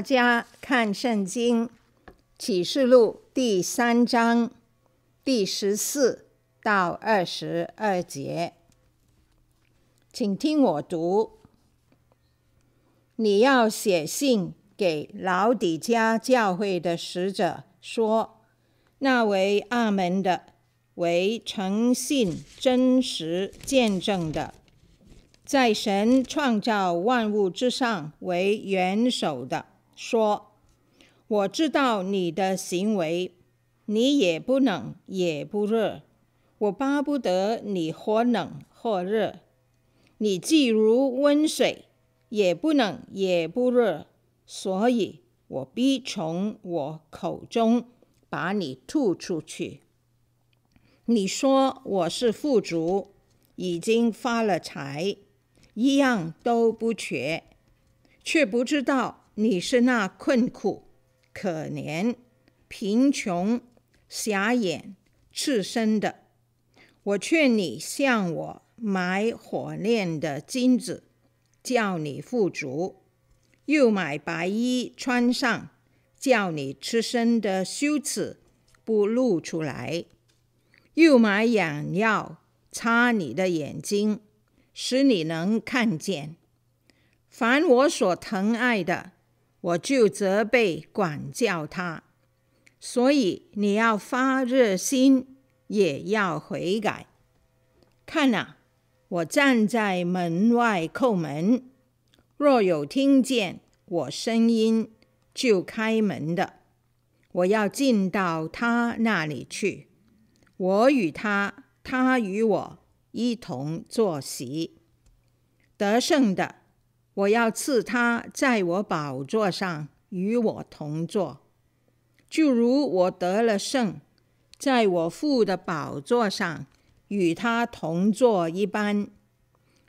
大家看圣经启示录第三章第十四到二十二节，请听我读。你要写信给老底嘉教会的使者说：那为阿门的，为诚信真实见证的。在神创造万物之上为元首的说：“我知道你的行为，你也不冷也不热。我巴不得你或冷或热。你既如温水，也不冷也不热，所以我必从我口中把你吐出去。你说我是富足，已经发了财。”一样都不缺，却不知道你是那困苦、可怜、贫穷、瞎眼、赤身的。我劝你向我买火炼的金子，叫你富足；又买白衣穿上，叫你赤身的羞耻不露出来；又买眼药擦你的眼睛。使你能看见，凡我所疼爱的，我就责备管教他。所以你要发热心，也要悔改。看哪，我站在门外叩门，若有听见我声音就开门的，我要进到他那里去，我与他，他与我。一同坐席，得胜的，我要赐他在我宝座上与我同坐，就如我得了胜，在我父的宝座上与他同坐一般。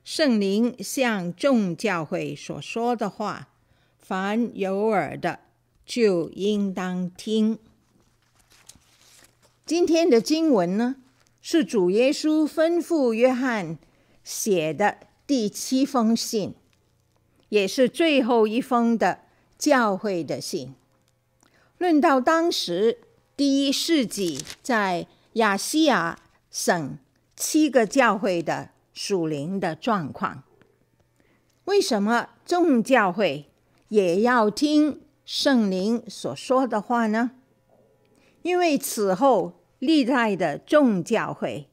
圣灵向众教会所说的话，凡有耳的就应当听。今天的经文呢，是主耶稣吩咐约翰写的第七封信，也是最后一封的教会的信。论到当时第一世纪在亚细亚省七个教会的属灵的状况，为什么众教会也要听圣灵所说的话呢？因为此后。历代的众教会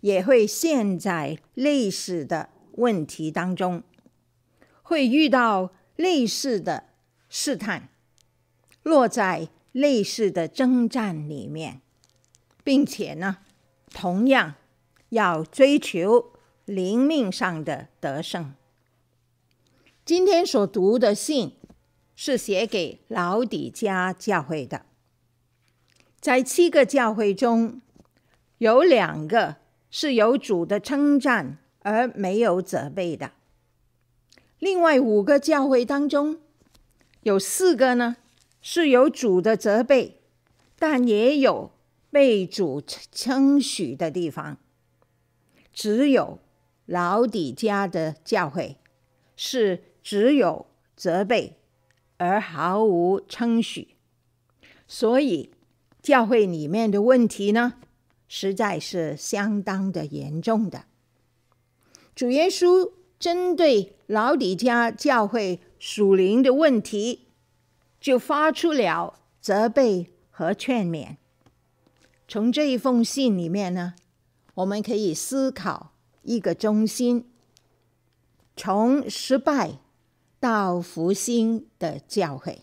也会陷在类似的问题当中，会遇到类似的试探，落在类似的征战里面，并且呢，同样要追求灵命上的得胜。今天所读的信是写给老底嘉教会的。在七个教会中，有两个是有主的称赞而没有责备的；另外五个教会当中，有四个呢是有主的责备，但也有被主称许的地方。只有老底家的教会是只有责备而毫无称许，所以。教会里面的问题呢，实在是相当的严重的。主耶稣针对老底家教会属灵的问题，就发出了责备和劝勉。从这一封信里面呢，我们可以思考一个中心：从失败到复兴的教会。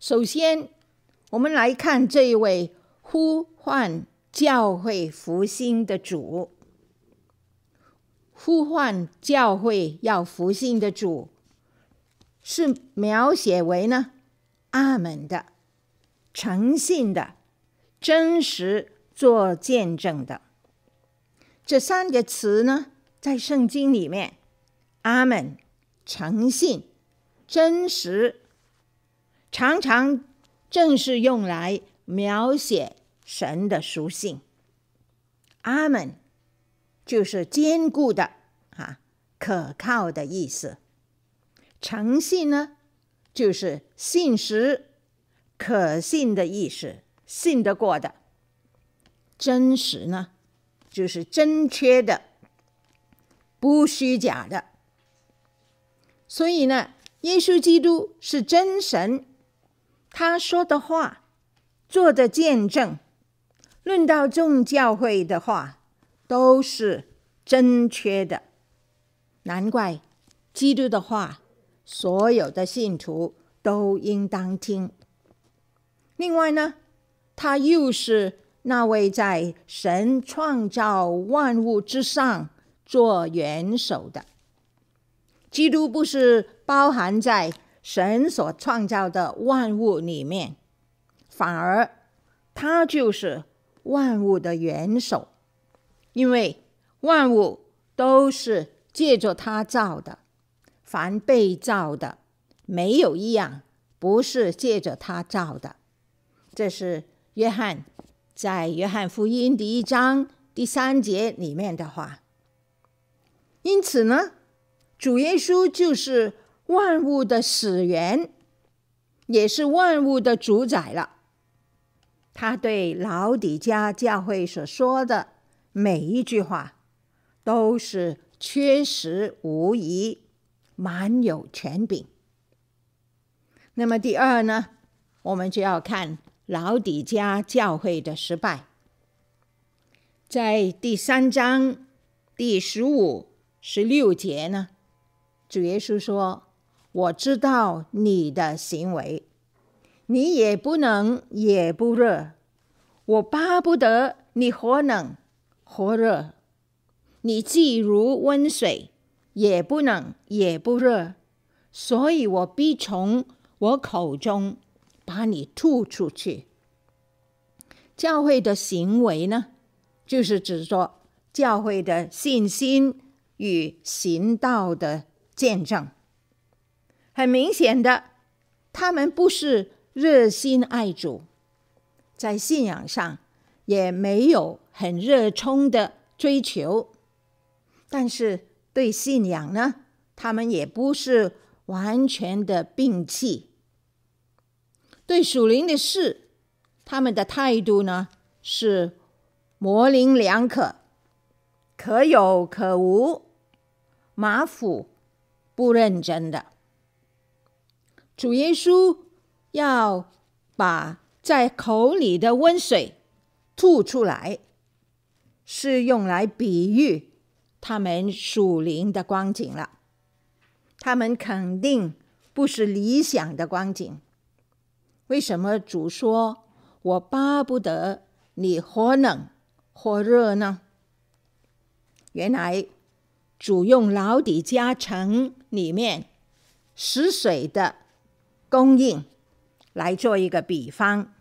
首先。我们来看这一位呼唤教会复兴的主，呼唤教会要复兴的主，是描写为呢阿门的、诚信的、真实做见证的。这三个词呢，在圣经里面，阿门、诚信、真实，常常。正是用来描写神的属性。阿门，就是坚固的啊，可靠的意思。诚信呢，就是信实、可信的意思，信得过的；真实呢，就是正确的，不虚假的。所以呢，耶稣基督是真神，他说的话、做的见证，论到众教会的话，都是正确的。难怪基督的话，所有的信徒都应当听。另外呢，他又是那位在神创造万物之上做元首的。基督不是包含在神所创造的万物里面，反而他就是万物的元首，因为万物都是借着他造的，凡被造的，没有一样不是借着他造的。这是约翰在约翰福音第一章第三节里面的话。因此呢，主耶稣就是万物的始源，也是万物的主宰了。他对老底嘉教会所说的每一句话，都是确实无疑，满有权柄。那么第二呢，我们就要看老底嘉教会的失败，在第三章第十五、十六节呢。主耶稣说：“我知道你的行为，你也不冷也不热。我巴不得你或冷或热。你既如温水，也不冷也不热，所以我必从我口中把你吐出去。”教会的行为呢，就是指说教会的信心与行道的。见证，很明显的，他们不是热心爱主，在信仰上也没有很热衷的追求，但是对信仰呢，他们也不是完全的摒弃。对属灵的事，他们的态度呢，是模棱两可，可有可无，马虎。不认真的，主耶稣要把在口里的温水吐出来，是用来比喻他们属灵的光景了。他们肯定不是理想的光景。为什么主说我巴不得你或冷或热呢？原来。主用老底嘉城里面食水的供应来做一个比方。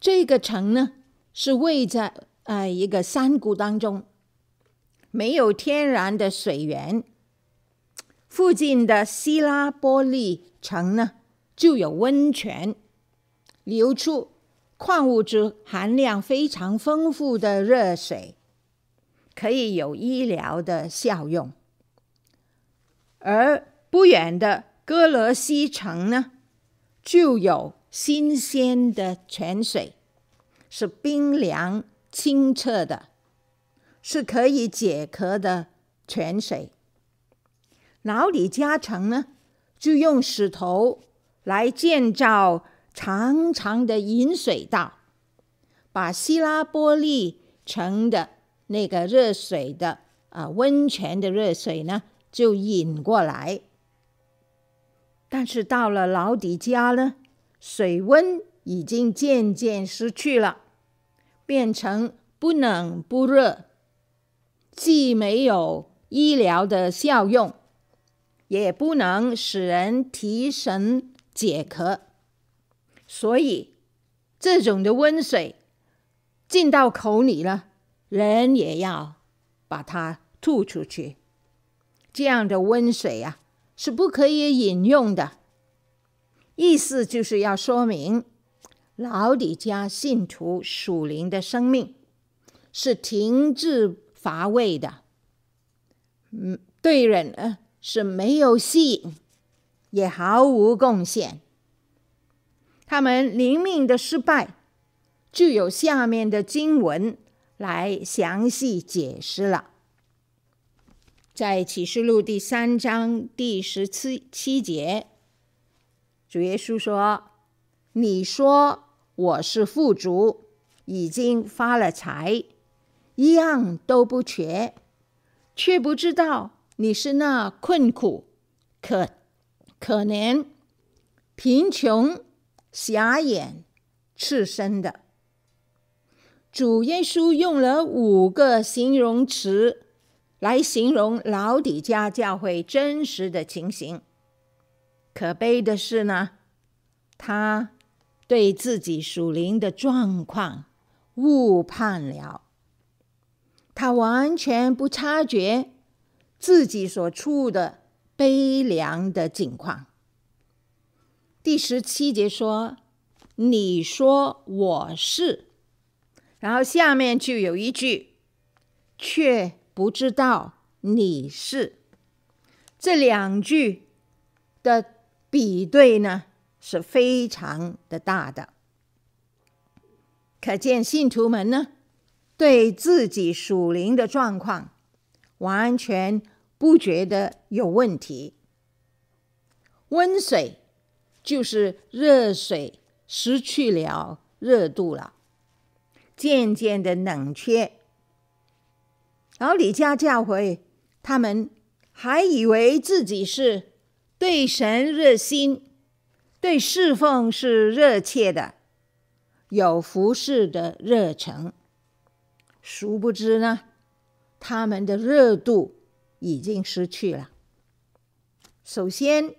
这个城呢，是位在呃一个山谷当中，没有天然的水源。附近的希拉波利城呢，就有温泉，流出矿物质含量非常丰富的热水。可以有医疗的效用，而不远的哥罗西城呢，就有新鲜的泉水，是冰凉清澈的，是可以解渴的泉水。老李嘉城呢，就用石头来建造长长的引水道，把希拉波利城的。那个热水的啊，温泉的热水呢，就引过来。但是到了老底家呢，水温已经渐渐失去了，变成不冷不热，既没有医疗的效用，也不能使人提神解渴。所以这种的温水进到口里了。人也要把它吐出去，这样的温水啊，是不可以饮用的。意思就是要说明，老底嘉信徒属灵的生命是停滞乏味的，嗯，对人呢是没有吸引，也毫无贡献。他们灵命的失败，就有下面的经文来详细解释了。在启示录第三章第十七七节，主耶稣说：“你说我是富足，已经发了财，一样都不缺，却不知道你是那困苦、可可怜、贫穷、瞎眼、赤身的。”主耶稣用了五个形容词。来形容老底嘉教会真实的情形。可悲的是呢，他对自己属灵的状况误判了，他完全不察觉自己所处的悲凉的境况。第十七节说：“你说我是。”然后下面就有一句，却。不知道你是，这两句的比对呢，是非常的大的，可见信徒们呢，对自己属灵的状况完全不觉得有问题。温水就是热水失去了热度了，渐渐的冷却。老李家教会，他们还以为自己是对神热心、对侍奉是热切的，有服侍的热忱。殊不知呢，他们的热度已经失去了。首先，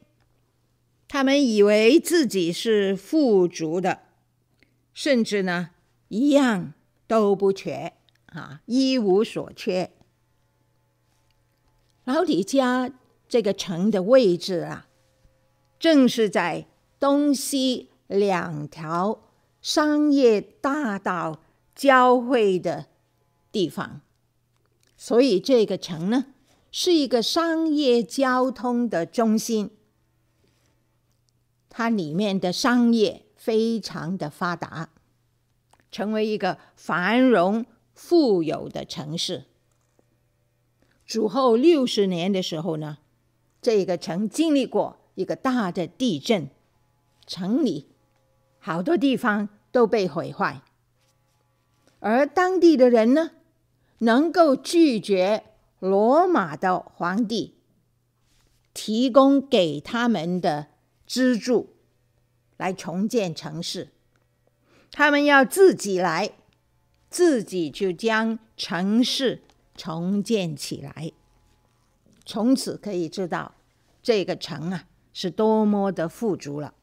他们以为自己是富足的，甚至呢，一样都不缺。啊，一无所缺。老底家这个城的位置啊，正是在东西两条商业大道交汇的地方，所以这个城呢，是一个商业交通的中心。它里面的商业非常的发达，成为一个繁荣。富有的城市。主后六十年的时候呢，这个城经历过一个大的地震，城里好多地方都被毁坏，而当地的人呢，能够拒绝罗马的皇帝提供给他们的资助来重建城市，他们要自己来。自己就将城市重建起来，从此可以知道这个城啊是多么的富足了。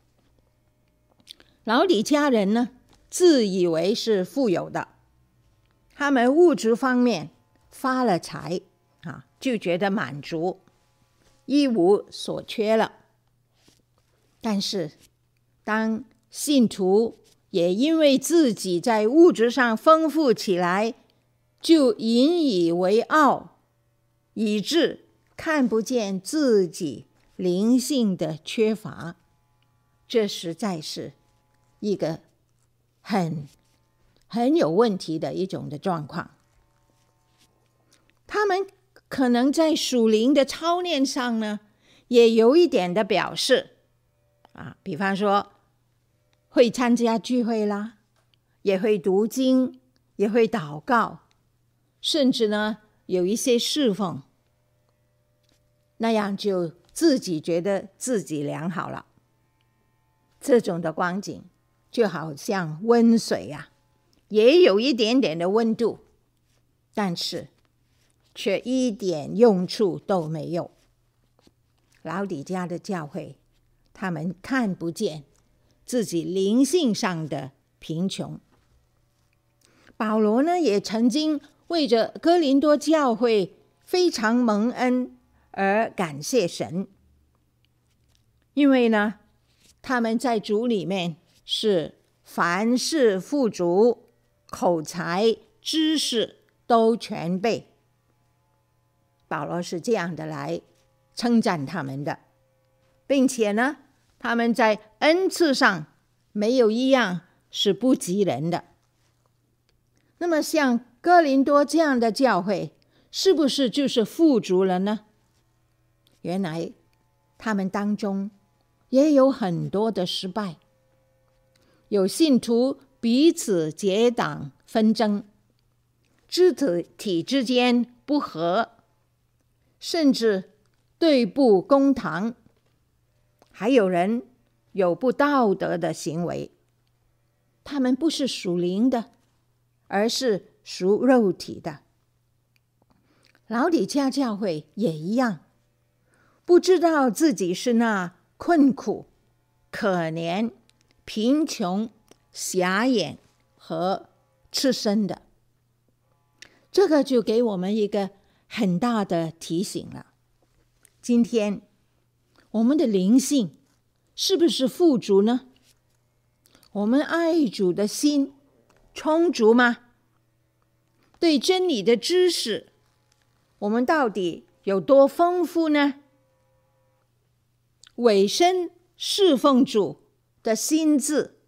老李家人呢，自以为是富有的，他们物质方面发了财啊，就觉得满足，一无所缺了。但是当信徒，也因为自己在物质上丰富起来，就引以为傲，以致看不见自己灵性的缺乏。这实在是一个很很有问题的一种的状况。他们可能在属灵的操练上呢，也有一点的表示啊，比方说。会参加聚会啦，也会读经，也会祷告，甚至呢有一些侍奉，那样就自己觉得自己良好了。这种的光景就好像温水呀、啊，也有一点点的温度，但是却一点用处都没有。老底家的教会，他们看不见。自己灵性上的贫穷，保罗呢也曾经为着哥林多教会非常蒙恩而感谢神，因为呢他们在主里面是凡事富足，口才知识都全备。保罗是这样的来称赞他们的，并且呢，他们在恩赐上没有一样是不及人的。那么，像哥林多这样的教会，是不是就是富足了呢？原来他们当中也有很多的失败，有信徒彼此结党纷争，肢体之间不和，甚至对簿公堂，还有人有不道德的行为，他们不是属灵的。而是属肉体的。老底家教会也一样，不知道自己是那困苦、可怜、贫穷、瞎眼和赤身的。这个就给我们一个很大的提醒了。今天我们的灵性是不是富足呢？我们爱主的心充足吗？对真理的知识，我们到底有多丰富呢？委身侍奉主的心智，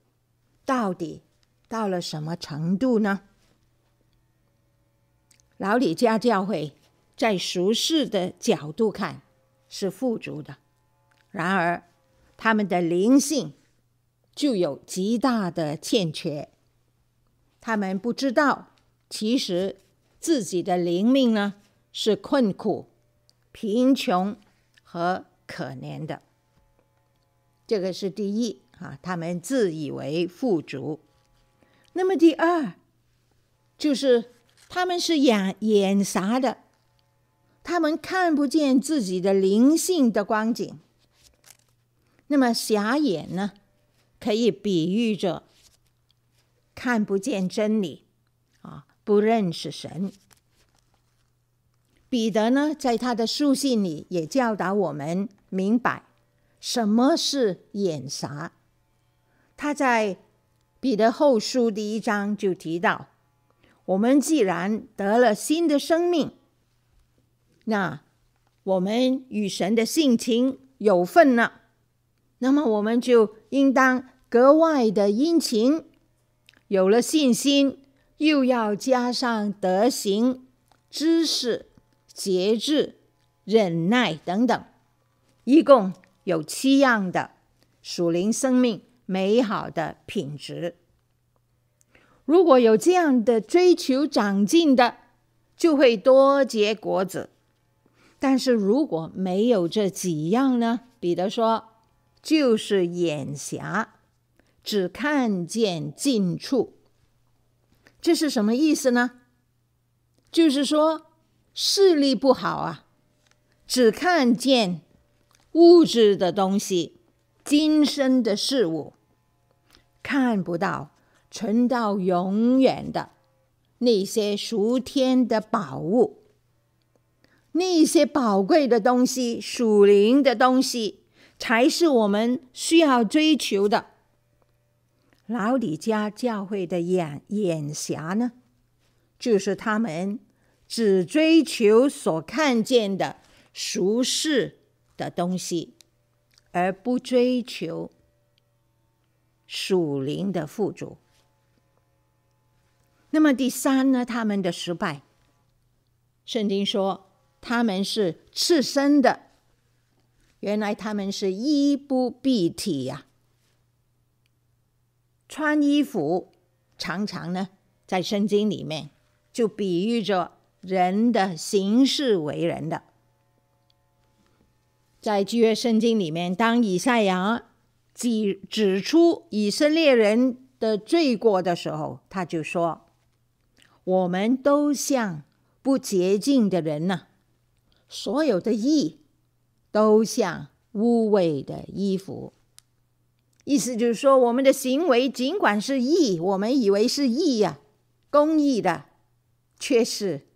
到底到了什么程度呢？老李家教会在俗世的角度看是富足的，然而他们的灵性就有极大的欠缺，他们不知道。其实自己的灵命呢，是困苦、贫穷和可怜的。这个是第一啊，他们自以为富足。那么第二，就是他们是眼眼瞎的，他们看不见自己的灵性的光景。那么瞎眼呢，可以比喻着看不见真理。啊不认识神。彼得呢，在他的书信里也教导我们明白什么是眼瞎。他在彼得后书第一章就提到：我们既然得了新的生命，那我们与神的性情有份了，那么我们就应当格外的殷勤，有了信心。又要加上德行、知识、节制、忍耐等等，一共有七样的属灵生命美好的品质。如果有这样的追求长进的，就会多结果子；但是如果没有这几样呢？彼得说，就是眼瞎，只看见近处。这是什么意思呢？就是说视力不好啊，只看见物质的东西、今生的事物，看不到存到永远的那些属天的宝物，那些宝贵的东西、属灵的东西，才是我们需要追求的。老李家教会的眼眼瞎呢，就是他们只追求所看见的俗世的东西，而不追求属灵的富足。那么第三呢，他们的失败，圣经说他们是赤身的，原来他们是衣不蔽体呀、穿衣服常常呢，在圣经里面就比喻着人的行事为人的。在旧约圣经里面，当以赛亚指指出以色列人的罪过的时候，他就说：“我们都像不洁净的人呢，所有的义都像污秽的衣服。”意思就是说，我们的行为尽管是义，我们以为是义呀、公义的，却是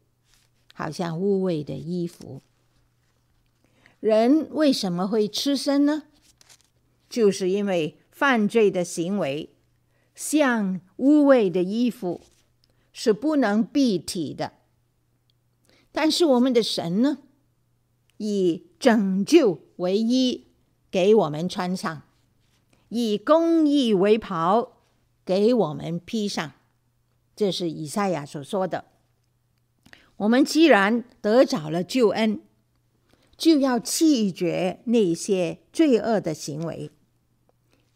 好像污秽的衣服。人为什么会吃身呢？就是因为犯罪的行为像污秽的衣服，是不能蔽体的。但是我们的神呢，以拯救为衣，给我们穿上，以公义为袍给我们披上。这是以赛亚所说的。我们既然得着了救恩，就要弃绝那些罪恶的行为，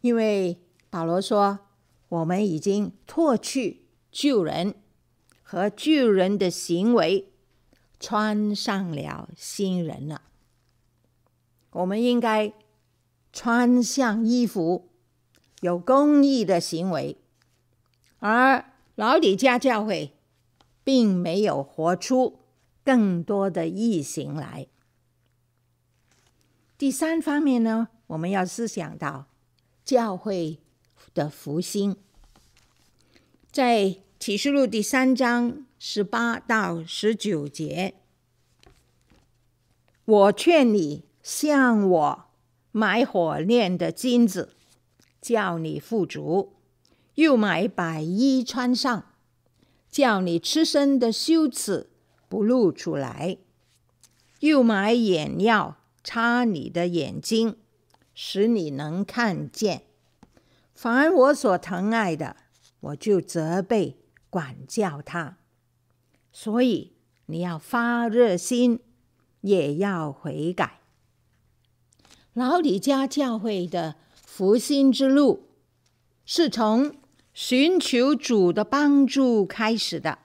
因为保罗说，我们已经脱去旧人和旧人的行为，穿上了新人了。我们应该穿上衣服，有公义的行为，而老李家教会。并没有活出更多的义行来。第三方面呢，我们要思想到教会的福星，在启示录第三章十八到十九节，我劝你向我买火炼的金子，叫你富足；又买白衣穿上。叫你吃身的羞耻不露出来，又买眼药擦你的眼睛，使你能看见。凡我所疼爱的，我就责备管教他。所以你要发热心，也要悔改。老李家教会的复兴之路，是从。寻求主的帮助开始的，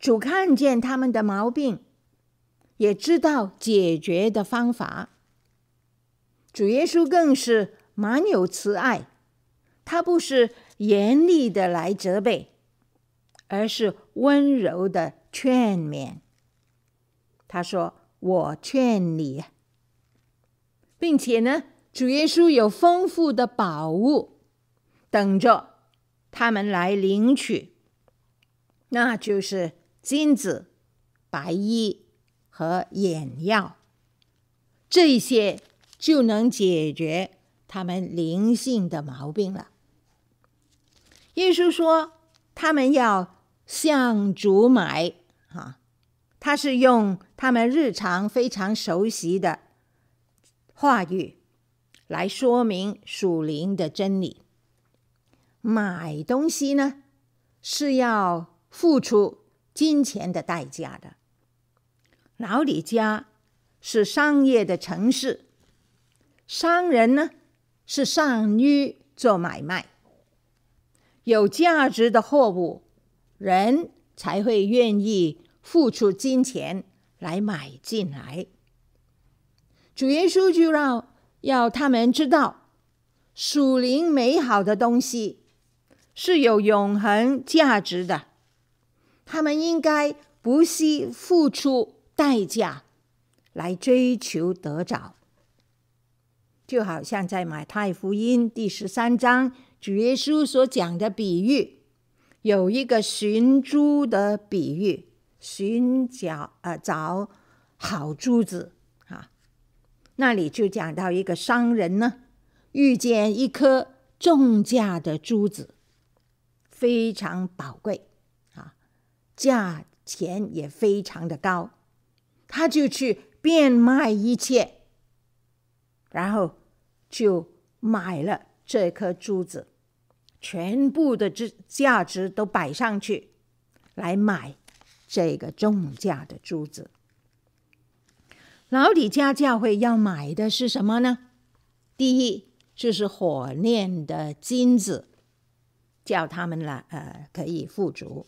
主看见他们的毛病，也知道解决的方法。主耶稣更是满有慈爱，他不是严厉的来责备，而是温柔的劝勉。他说：“我劝你。”并且呢，主耶稣有丰富的宝物。等着他们来领取，那就是金子、白衣和眼药，这些就能解决他们灵性的毛病了。耶稣说，他们要向主买，哈，他是用他们日常非常熟悉的话语来说明属灵的真理。买东西呢，是要付出金钱的代价的。老李家是商业的城市，商人呢是善于做买卖，有价值的货物，人才会愿意付出金钱来买进来。主耶稣就让要他们知道属灵美好的东西。是有永恒价值的，他们应该不惜付出代价来追求得着。就好像在马太福音第十三章，主耶稣所讲的比喻，有一个寻珠的比喻，寻找呃找好珠子啊，那里就讲到一个商人呢，遇见一颗重价的珠子。非常宝贵啊，价钱也非常的高，他就去变卖一切，然后就买了这颗珠子，全部的这价值都摆上去，来买这个重价的珠子。老底家教会要买的是什么呢？第一就是火炼的金子。叫他们来，呃，可以富足。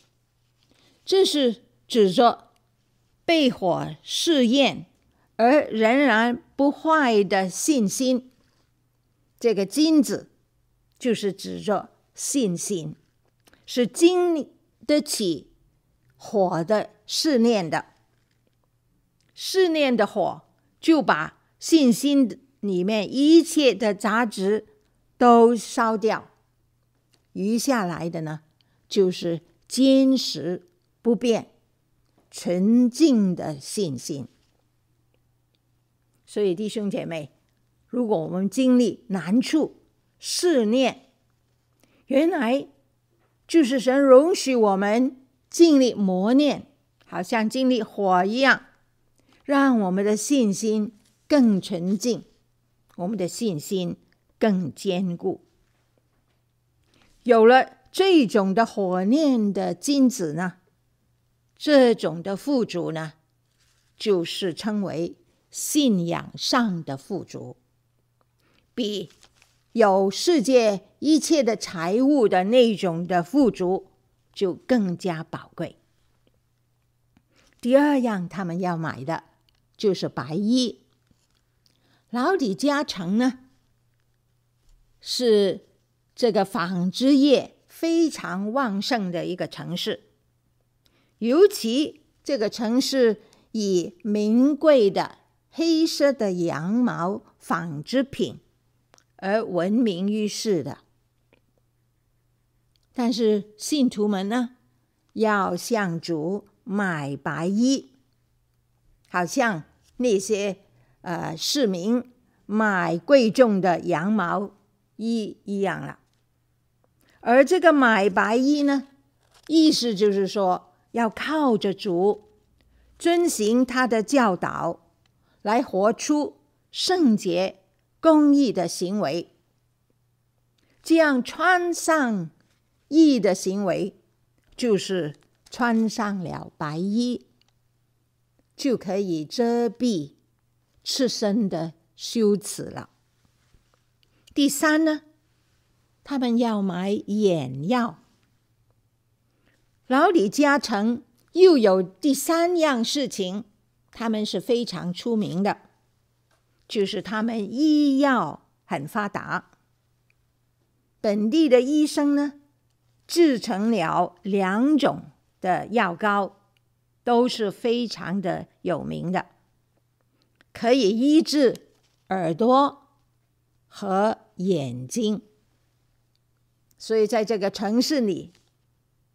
这是指着被火试验而仍然不坏的信心。这个金子就是指着信心，是经得起火的试炼的。试炼的火就把信心里面一切的杂质都烧掉。余下来的呢，就是坚实不变、纯净的信心。所以弟兄姐妹，如果我们经历难处、试炼，原来就是神容许我们经历磨练，好像经历火一样，让我们的信心更纯净，我们的信心更坚固。有了这种的火炼的金子呢，这种的富足呢，就是称为信仰上的富足，比有世界一切的财物的那种的富足就更加宝贵。第二样，他们要买的就是白衣。老底嘉城呢，是这个纺织业非常旺盛的一个城市，尤其这个城市以名贵的黑色的羊毛纺织品而闻名于世的。但是信徒们呢，要向主。买白衣，好像那些呃市民买贵重的羊毛衣一样了。而这个买白衣呢，意思就是说要靠着主，遵行他的教导，来活出圣洁、公义的行为。这样穿上义的行为，就是。穿上了白衣，就可以遮蔽赤身的羞耻了。第三呢，他们要买眼药。老李嘉城又有第三样事情，他们是非常出名的，就是他们医药很发达。本地的医生呢，制成了两种。的药膏都是非常的有名的，可以医治耳朵和眼睛，所以在这个城市里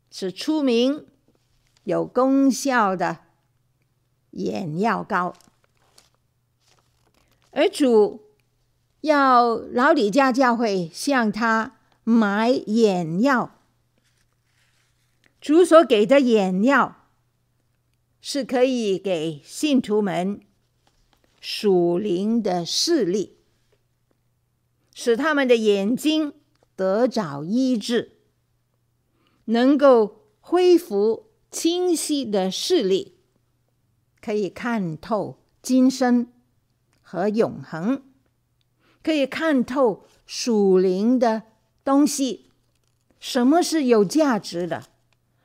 是出名有功效的眼药膏。而主要老李家教会向他买眼药。主所给的眼药是可以给信徒们属灵的视力，使他们的眼睛得着医治，能够恢复清晰的视力，可以看透今生和永恒，可以看透属灵的东西，什么是有价值的。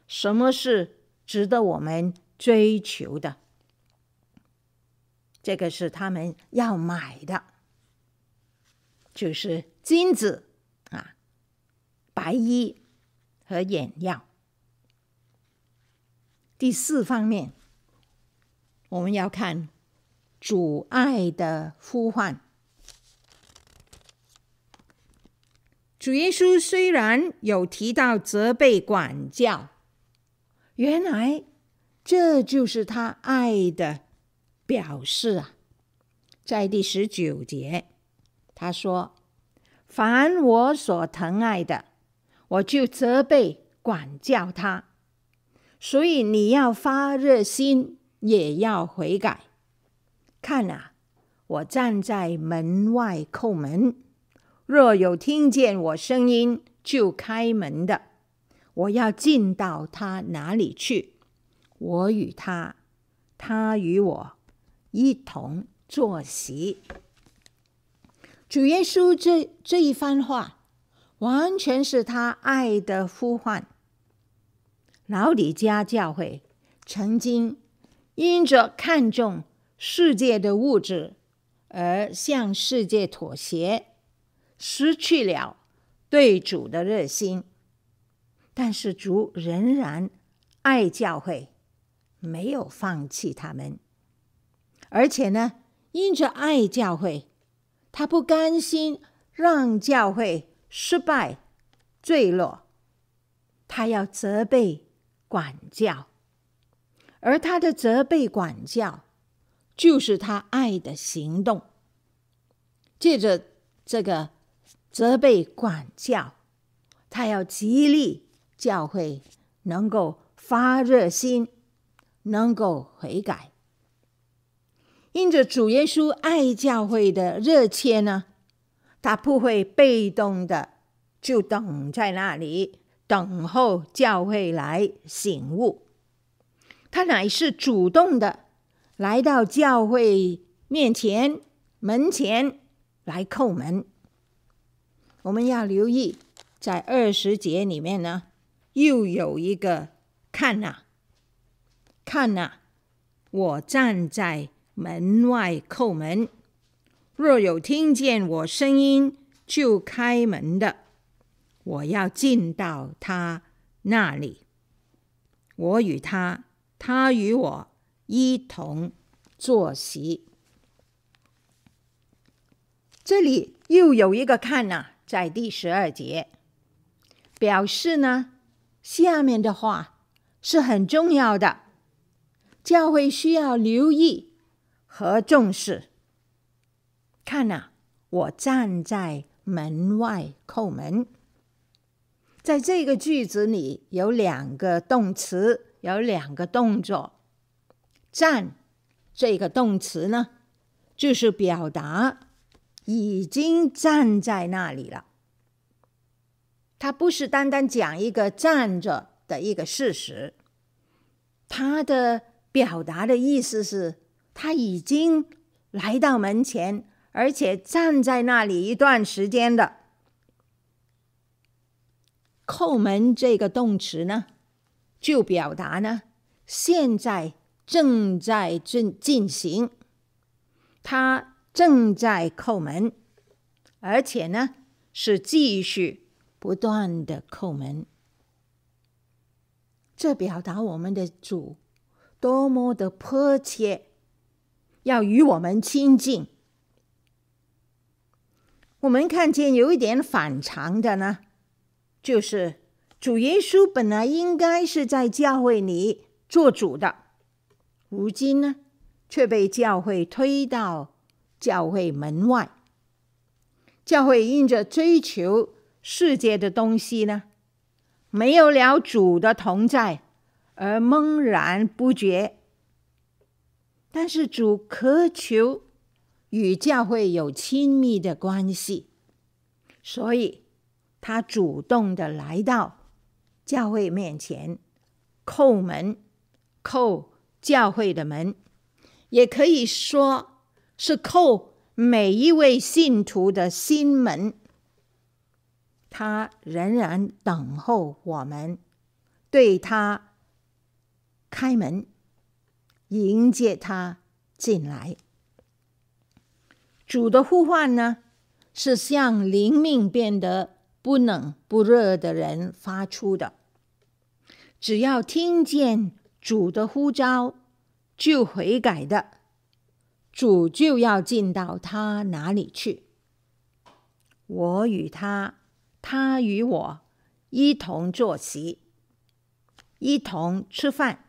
什么是值得我们追求的？这个是他们要买的，就是金子啊、白衣和眼药。第四方面，我们要看主爱的呼唤。主耶稣虽然有提到责备、管教。原来这就是他爱的表示啊！在第十九节，他说：“凡我所疼爱的，我就责备管教他。所以你要发热心，也要悔改。看啊，我站在门外叩门，若有听见我声音就开门的。”我要进到他那里去，我与他，他与我一同坐席。主耶稣这这一番话，完全是他爱的呼唤。老李家教会曾经因着看重世界的物质而向世界妥协，失去了对主的热心。但是主仍然爱教会，没有放弃他们，而且呢，因着爱教会，他不甘心让教会失败坠落，他要责备管教，而他的责备管教就是他爱的行动。借着这个责备管教，他要激励。教会能够发热心，能够悔改，因着主耶稣爱教会的热切呢，他不会被动的就等在那里等候教会来醒悟，他乃是主动的来到教会面前门前来叩门。我们要留意，在二十节里面呢，又有一个看呐，看呐，我站在门外叩门，若有听见我声音就开门的，我要进到他那里，我与他，他与我一同坐席。这里又有一个看哪。在第十二节，表示呢，下面的话是很重要的，教会需要留意和重视。看呐，我站在门外叩门。在这个句子里有两个动词，有两个动作。站这个动词呢，就是表达。已经站在那里了。他不是单单讲一个站着的一个事实，他的表达的意思是，他已经来到门前，而且站在那里一段时间的。叩门这个动词呢，就表达呢，现在正在进进行，他。正在叩门，而且呢，是继续不断的叩门。这表达我们的主多么的迫切，要与我们亲近。我们看见有一点反常的呢，就是主耶稣本来应该是在教会里做主的，如今呢，却被教会推到。教会门外，教会因着追求世界的东西呢，没有了主的同在而懵然不觉。但是主渴求与教会有亲密的关系，所以他主动的来到教会面前叩门，叩教会的门，也可以说。是叩每一位信徒的心门，他仍然等候我们对他开门，迎接他进来。主的呼唤呢，是向灵命变得不冷不热的人发出的。只要听见主的呼召，就悔改的。主就要进到他哪里去？我与他，他与我一同坐席，一同吃饭。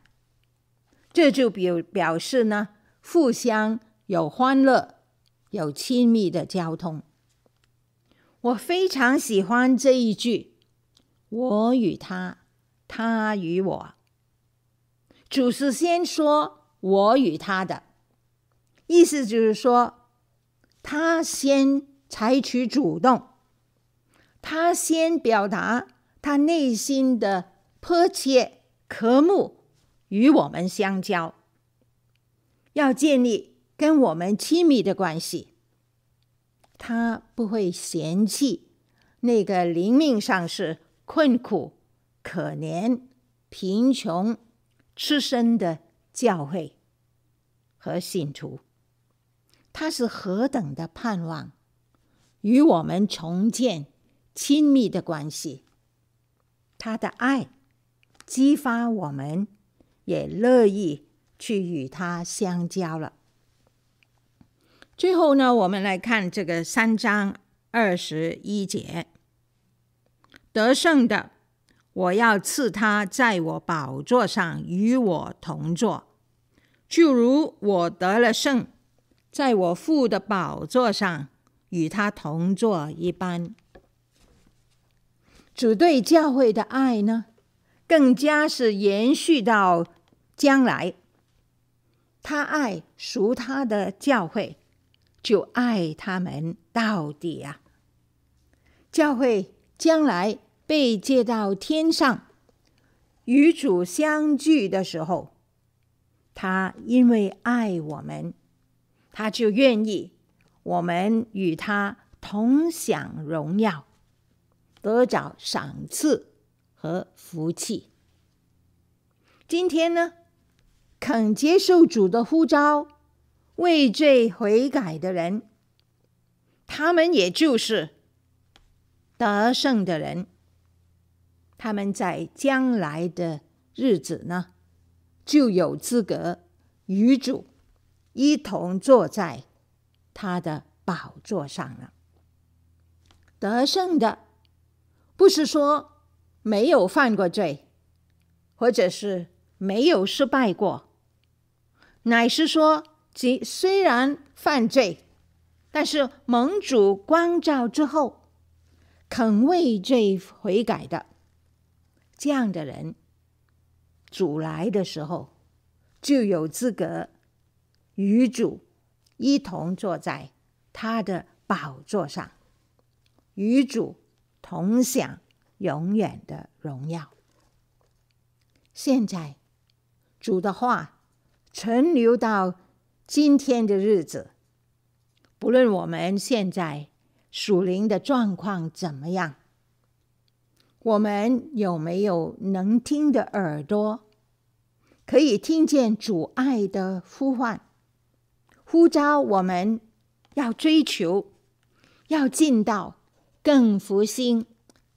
这就表表示呢，互相有欢乐，有亲密的交通。我非常喜欢这一句：“我与他，他与我。”主是先说“我与他”的。意思就是说，他先采取主动，他先表达他内心的迫切渴慕与我们相交，要建立跟我们亲密的关系。他不会嫌弃那个灵命上是困苦、可怜、贫穷、赤身的教会和信徒。他是何等的盼望与我们重建亲密的关系，他的爱激发我们，也乐意去与他相交了。最后呢，我们来看这个三章二十一节：得胜的，我要赐他在我宝座上与我同坐，就如我得了胜。在我父的宝座上与他同坐一般，主对教会的爱呢，更加是延续到将来。他爱属他的教会，就爱他们到底啊！教会将来被接到天上，与主相聚的时候，他因为爱我们，他就愿意我们与他同享荣耀，得着赏赐和福气。今天呢，肯接受主的呼召，畏罪悔改的人，他们也就是得胜的人。他们在将来的日子呢，就有资格与主一同坐在他的宝座上了。得胜的，不是说没有犯过罪，或者是没有失败过，乃是说，即虽然犯罪，但是蒙主光照之后，肯为罪悔改的，这样的人，主来的时候，就有资格与主一同坐在他的宝座上，与主同享永远的荣耀。现在，主的话存留到。今天的日子，不论我们现在属灵的状况怎么样，我们有没有能听的耳朵，可以听见主爱的呼唤，呼召我们要追求，要进到更复兴、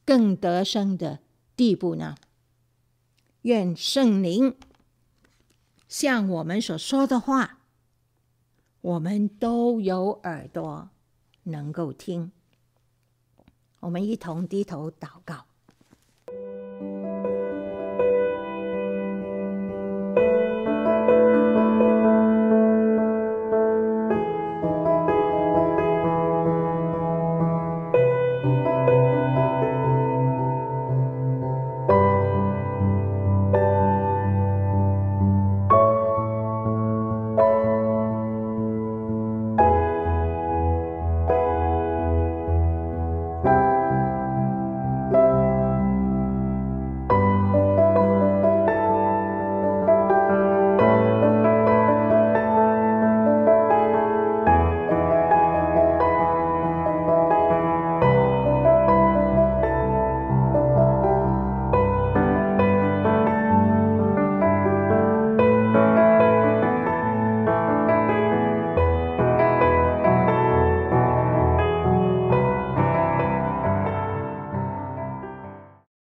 更得胜的地步呢？愿圣灵向我们所说的话。我们都有耳朵，能够听。我们一同低头祷告。